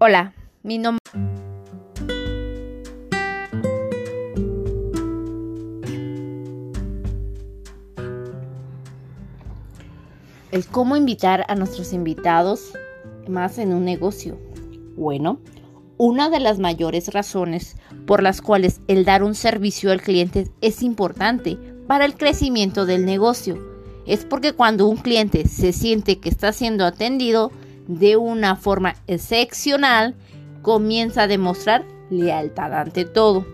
Hola, mi nombre... El cómo invitar a nuestros invitados más en un negocio. Bueno, una de las mayores razones por las cuales el dar un servicio al cliente es importante para el crecimiento del negocio es porque cuando un cliente se siente que está siendo atendido de una forma excepcional, comienza a demostrar lealtad ante todo.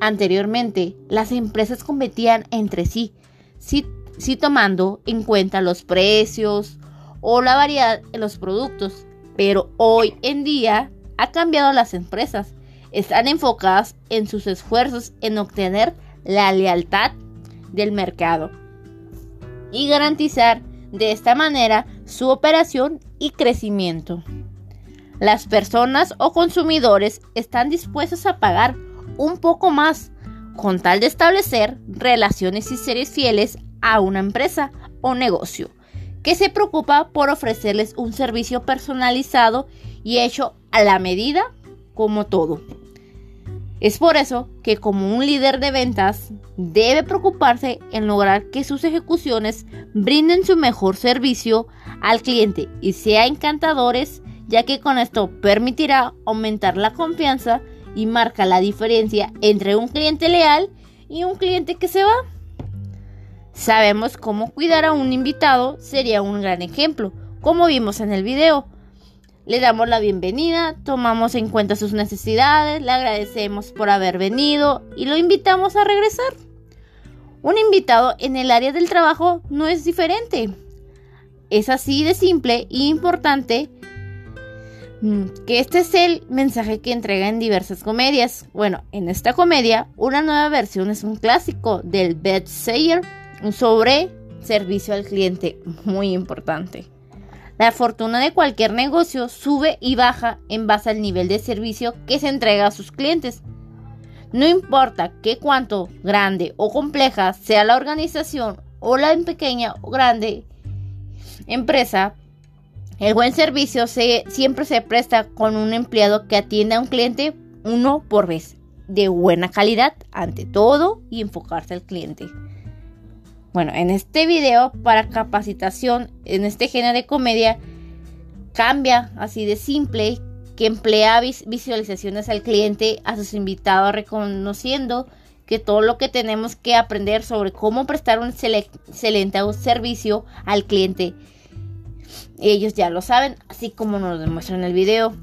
Anteriormente, las empresas competían entre sí, sí, tomando en cuenta los precios o la variedad en los productos, pero hoy en día ha cambiado las empresas. Están enfocadas en sus esfuerzos en obtener la lealtad del mercado y garantizar de esta manera su operación y crecimiento. Las personas o consumidores están dispuestos a pagar un poco más con tal de establecer relaciones y seres fieles a una empresa o negocio que se preocupa por ofrecerles un servicio personalizado y hecho a la medida como todo. Es por eso que como un líder de ventas debe preocuparse en lograr que sus ejecuciones brinden su mejor servicio al cliente y sean encantadores, ya que con esto permitirá aumentar la confianza y marca la diferencia entre un cliente leal y un cliente que se va. Sabemos cómo cuidar a un invitado sería un gran ejemplo, como vimos en el video le damos la bienvenida, tomamos en cuenta sus necesidades, le agradecemos por haber venido y lo invitamos a regresar. Un invitado en el área del trabajo no es diferente. Es así de simple e importante mm, que este es el mensaje que entrega en diversas comedias. Bueno, en esta comedia, una nueva versión es un clásico del bestseller sobre servicio al cliente, muy importante. La fortuna de cualquier negocio sube y baja en base al nivel de servicio que se entrega a sus clientes. No importa qué cuánto grande o compleja sea la organización o la pequeña o grande empresa, el buen servicio siempre se presta con un empleado que atiende a un cliente uno por vez, de buena calidad ante todo y enfocarse al cliente. Bueno, en este video para capacitación en este género de comedia cambia así de simple que emplea visualizaciones al cliente, a sus invitados, reconociendo que todo lo que tenemos que aprender sobre cómo prestar un excelente servicio al cliente. Ellos ya lo saben, así como nos demuestran en el video.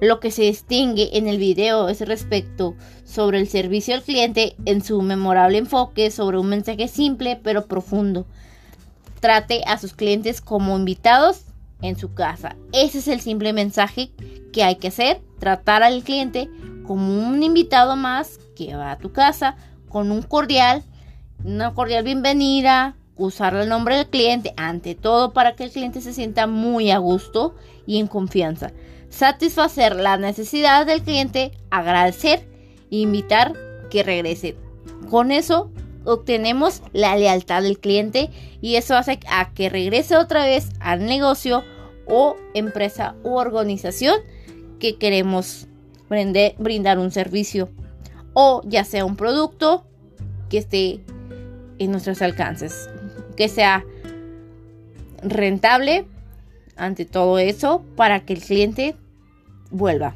Lo que se distingue en el video es respecto sobre el servicio al cliente en su memorable enfoque sobre un mensaje simple pero profundo. Trate a sus clientes como invitados en su casa. Ese es el simple mensaje que hay que hacer. Tratar al cliente como un invitado más que va a tu casa con un cordial, una cordial bienvenida, usar el nombre del cliente ante todo para que el cliente se sienta muy a gusto y en confianza satisfacer la necesidad del cliente, agradecer e invitar que regrese. Con eso obtenemos la lealtad del cliente y eso hace a que regrese otra vez al negocio o empresa u organización que queremos brindar un servicio o ya sea un producto que esté en nuestros alcances, que sea rentable ante todo eso para que el cliente vuelva.